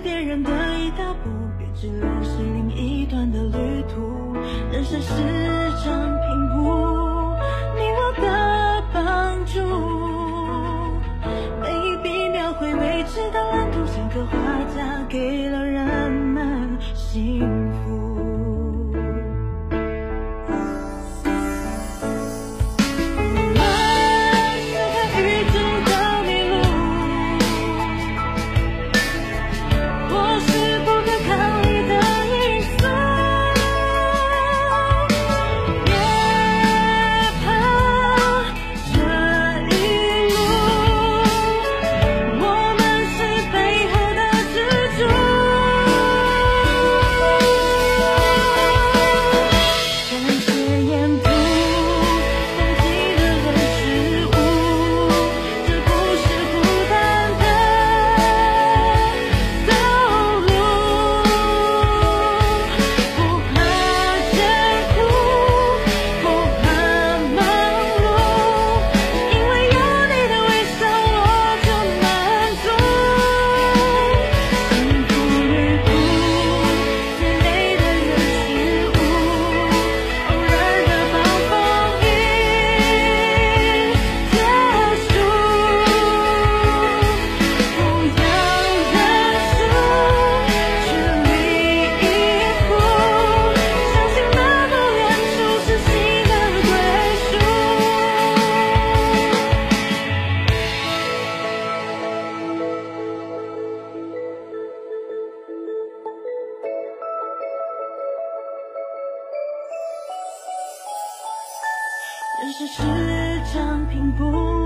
别人的一大步，别只念是另一段的旅途，人生是场拼搏。是时常拼不